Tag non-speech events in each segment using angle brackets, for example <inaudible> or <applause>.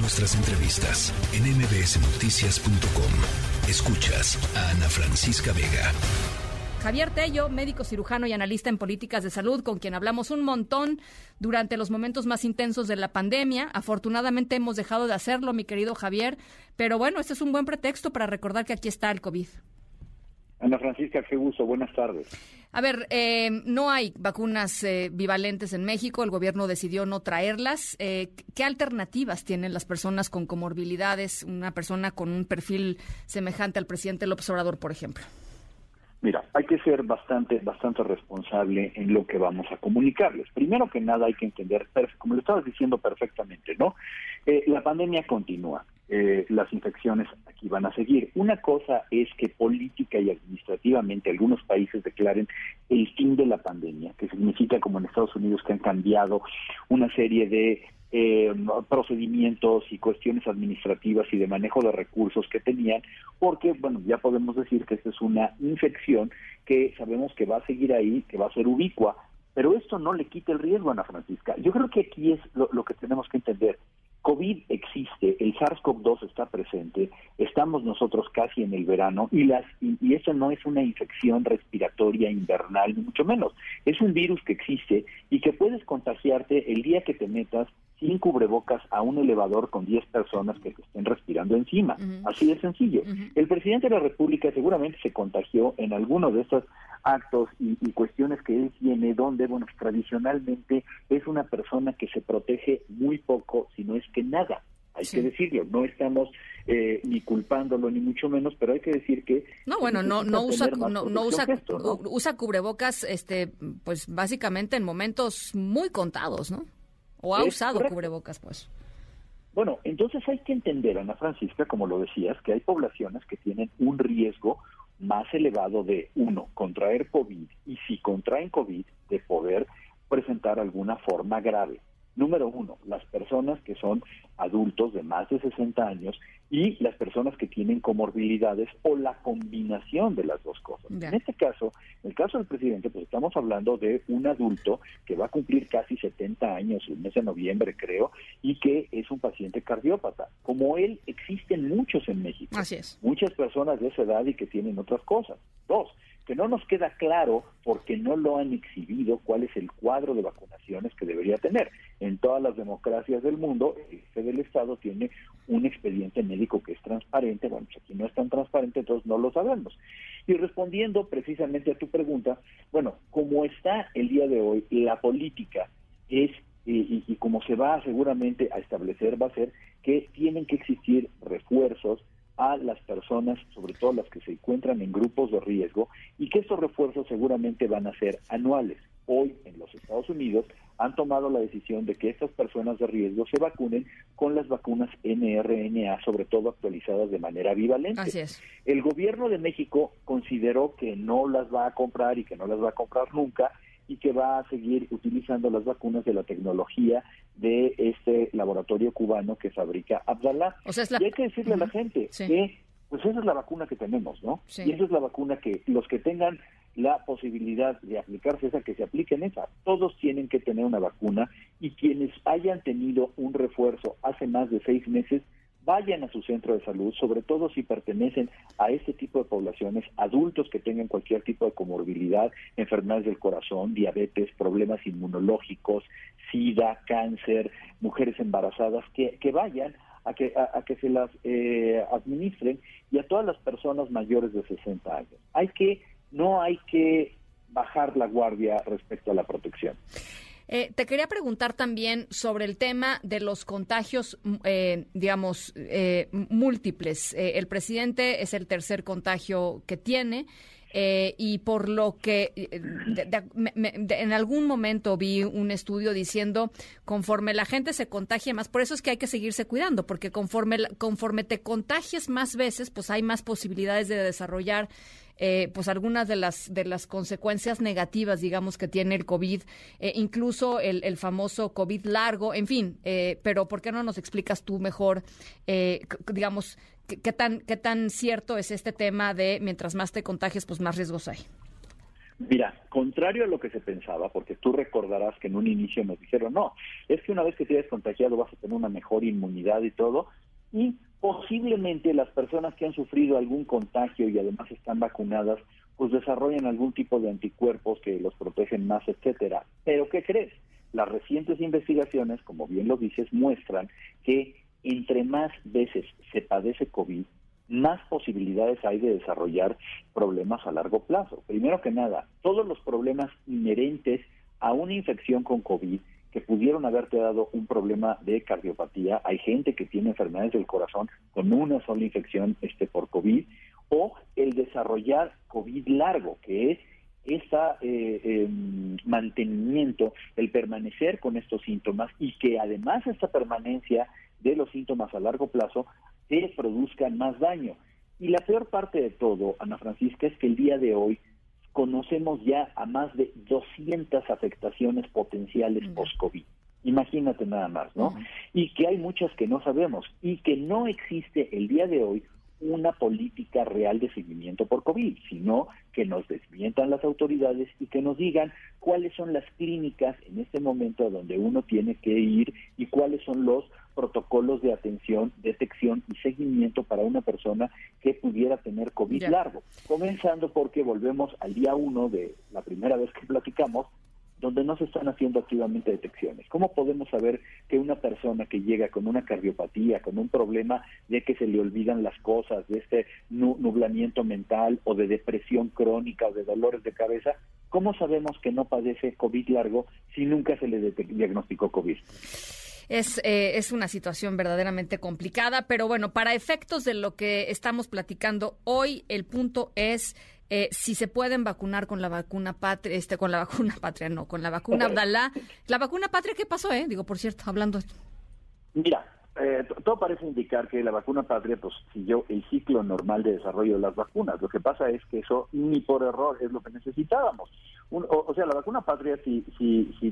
Nuestras entrevistas en mbsnoticias.com. Escuchas a Ana Francisca Vega. Javier Tello, médico cirujano y analista en políticas de salud, con quien hablamos un montón durante los momentos más intensos de la pandemia. Afortunadamente hemos dejado de hacerlo, mi querido Javier, pero bueno, este es un buen pretexto para recordar que aquí está el COVID. Ana Francisca, qué gusto, buenas tardes. A ver, eh, no hay vacunas eh, bivalentes en México, el gobierno decidió no traerlas. Eh, ¿Qué alternativas tienen las personas con comorbilidades, una persona con un perfil semejante al presidente López Obrador, por ejemplo? Mira, hay que ser bastante, bastante responsable en lo que vamos a comunicarles. Primero que nada hay que entender, como lo estabas diciendo perfectamente, ¿no? la pandemia continúa. Eh, las infecciones aquí van a seguir. Una cosa es que política y administrativamente algunos países declaren el fin de la pandemia, que significa como en Estados Unidos que han cambiado una serie de eh, procedimientos y cuestiones administrativas y de manejo de recursos que tenían, porque, bueno, ya podemos decir que esta es una infección que sabemos que va a seguir ahí, que va a ser ubicua, pero esto no le quita el riesgo, a Ana Francisca. Yo creo que aquí es lo que tenemos que entender. COVID existe, el SARS-CoV-2 está presente, estamos nosotros casi en el verano y las y, eso no es una infección respiratoria invernal ni mucho menos, es un virus que existe y que puedes contagiarte el día que te metas sin cubrebocas a un elevador con 10 personas que te estén respirando encima. Así de sencillo. El presidente de la República seguramente se contagió en alguno de estos actos y, cuestiones que él tiene, donde, bueno, tradicionalmente es una persona que se protege muy poco, si no es que nada. Hay que decirlo, no estamos eh, ni culpándolo ni mucho menos, pero hay que decir que no, bueno, no, no usa, no, usa, usa cubrebocas, este, pues básicamente en momentos muy contados, ¿no? ¿O ha usado cubrebocas, pues? Bueno, entonces hay que entender, Ana Francisca, como lo decías, que hay poblaciones que tienen un riesgo más elevado de, uno, contraer COVID y si contraen COVID, de poder presentar alguna forma grave. Número uno, las personas que son adultos de más de 60 años y las personas que tienen comorbilidades o la combinación de las dos cosas. En este caso, en el caso del presidente, pues estamos hablando de un adulto que va a cumplir casi 70 años el mes de noviembre, creo, y que es un paciente cardiópata. Como él, existen muchos en México. Así es. Muchas personas de esa edad y que tienen otras cosas. Dos, que no nos queda claro porque no lo han exhibido cuál es el cuadro de vacunaciones que debería tener. En todas las democracias del mundo, el jefe del Estado tiene un expediente médico que es transparente, bueno, pues aquí no es tan transparente, entonces no lo sabemos. Y respondiendo precisamente a tu pregunta, bueno, como está el día de hoy, la política es, y, y como se va seguramente a establecer, va a ser que tienen que existir refuerzos, a las personas, sobre todo las que se encuentran en grupos de riesgo, y que estos refuerzos seguramente van a ser anuales. Hoy en los Estados Unidos han tomado la decisión de que estas personas de riesgo se vacunen con las vacunas mRNA, sobre todo actualizadas de manera bivalente. Así es. El gobierno de México consideró que no las va a comprar y que no las va a comprar nunca y que va a seguir utilizando las vacunas de la tecnología de este laboratorio cubano que fabrica Abdallah. Y hay que decirle a la gente que pues esa es la vacuna que tenemos, ¿no? Y esa es la vacuna que los que tengan la posibilidad de aplicarse esa, que se apliquen esa. Todos tienen que tener una vacuna y quienes hayan tenido un refuerzo hace más de seis meses vayan a su centro de salud, sobre todo si pertenecen a este tipo de poblaciones, adultos que tengan cualquier tipo de comorbilidad, enfermedades del corazón, diabetes, problemas inmunológicos, sida, cáncer, mujeres embarazadas, que, que vayan a que, a, que se las eh, administren y a todas las personas mayores de 60 años. Hay que, no hay que bajar la guardia respecto a la protección. Eh, te quería preguntar también sobre el tema de los contagios, mm, eh, digamos, eh, múltiples. el presidente es el tercer contagio que tiene. Y por lo que en algún momento vi un estudio diciendo conforme la gente se contagie más, por eso es que hay que seguirse cuidando, porque conforme, conforme te contagies más veces, pues hay más posibilidades de desarrollar eh, pues algunas de las de las consecuencias negativas, digamos, que tiene el COVID, eh, incluso el, el, famoso COVID largo, en fin, eh, pero ¿por qué no nos explicas tú mejor, digamos, qué tan, qué tan cierto es este tema de mientras más te contagies, pues más riesgos hay? Mira, contrario a lo que se pensaba, porque tú recordarás que en un inicio nos dijeron, no, es que una vez que te hayas contagiado vas a tener una mejor inmunidad y todo, y posiblemente las personas que han sufrido algún contagio y además están vacunadas, pues desarrollan algún tipo de anticuerpos que los protegen más, etcétera. Pero ¿qué crees? Las recientes investigaciones, como bien lo dices, muestran que entre más veces se padece COVID, más posibilidades hay de desarrollar problemas a largo plazo. Primero que nada, todos los problemas inherentes a una infección con COVID que pudieron haberte dado un problema de cardiopatía. Hay gente que tiene enfermedades del corazón con una sola infección este, por COVID o el desarrollar COVID largo, que es este mantenimiento, el permanecer con estos síntomas y que además esta permanencia de los síntomas a largo plazo te produzcan más daño. Y la peor parte de todo, Ana Francisca, es que el día de hoy conocemos ya a más de 200 afectaciones potenciales post-COVID. Imagínate nada más, ¿no? Y que hay muchas que no sabemos y que no existe el día de hoy una política real de seguimiento por COVID, sino que nos desmientan las autoridades y que nos digan cuáles son las clínicas en este momento a donde uno tiene que ir y cuáles son los protocolos de atención, detección y seguimiento para una persona que pudiera tener COVID largo. Comenzando porque volvemos al día uno de la primera vez que platicamos, donde no se están haciendo activamente detecciones. ¿Cómo podemos saber que una persona que llega con una cardiopatía, con un problema de que se le olvidan las cosas, de este nublamiento mental o de depresión crónica o de dolores de cabeza, cómo sabemos que no padece COVID largo si nunca se le diagnosticó COVID? Es, eh, es una situación verdaderamente complicada, pero bueno, para efectos de lo que estamos platicando hoy, el punto es eh, si se pueden vacunar con la vacuna patria, este, con la vacuna <laughs> patria, no, con la vacuna Abdalá. La vacuna patria, ¿qué pasó, eh? Digo, por cierto, hablando. Mira, eh, todo parece indicar que la vacuna patria pues siguió el ciclo normal de desarrollo de las vacunas. Lo que pasa es que eso ni por error es lo que necesitábamos. o, sea, la vacuna patria, si, si, si,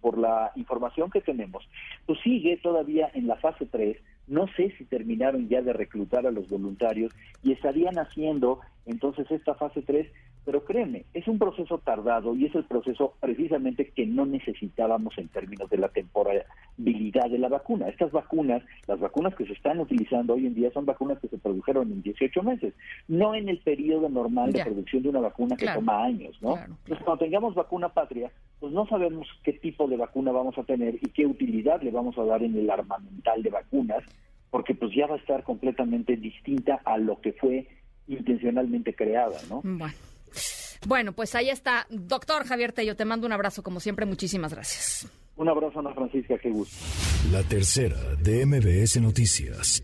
por la información que tenemos, pues sigue todavía en la fase 3. No sé si terminaron ya de reclutar a los voluntarios y estarían haciendo entonces esta fase 3 pero créeme, es un proceso tardado y es el proceso precisamente que no necesitábamos en términos de la temporalidad de la vacuna. Estas vacunas, las vacunas que se están utilizando hoy en día son vacunas que se produjeron en 18 meses, no en el periodo normal de producción de una vacuna que toma años, ¿no? Entonces, cuando tengamos vacuna patria, pues no sabemos qué tipo de vacuna vamos a tener y qué utilidad le vamos a dar en el armamental de vacunas, porque pues ya va a estar completamente distinta a lo que fue intencionalmente creada, ¿no? Bueno. Bueno, pues ahí está. Doctor Javier Tello, te mando un abrazo, como siempre, muchísimas gracias. Un abrazo, Ana Francisca, qué gusto. La tercera de MBS Noticias.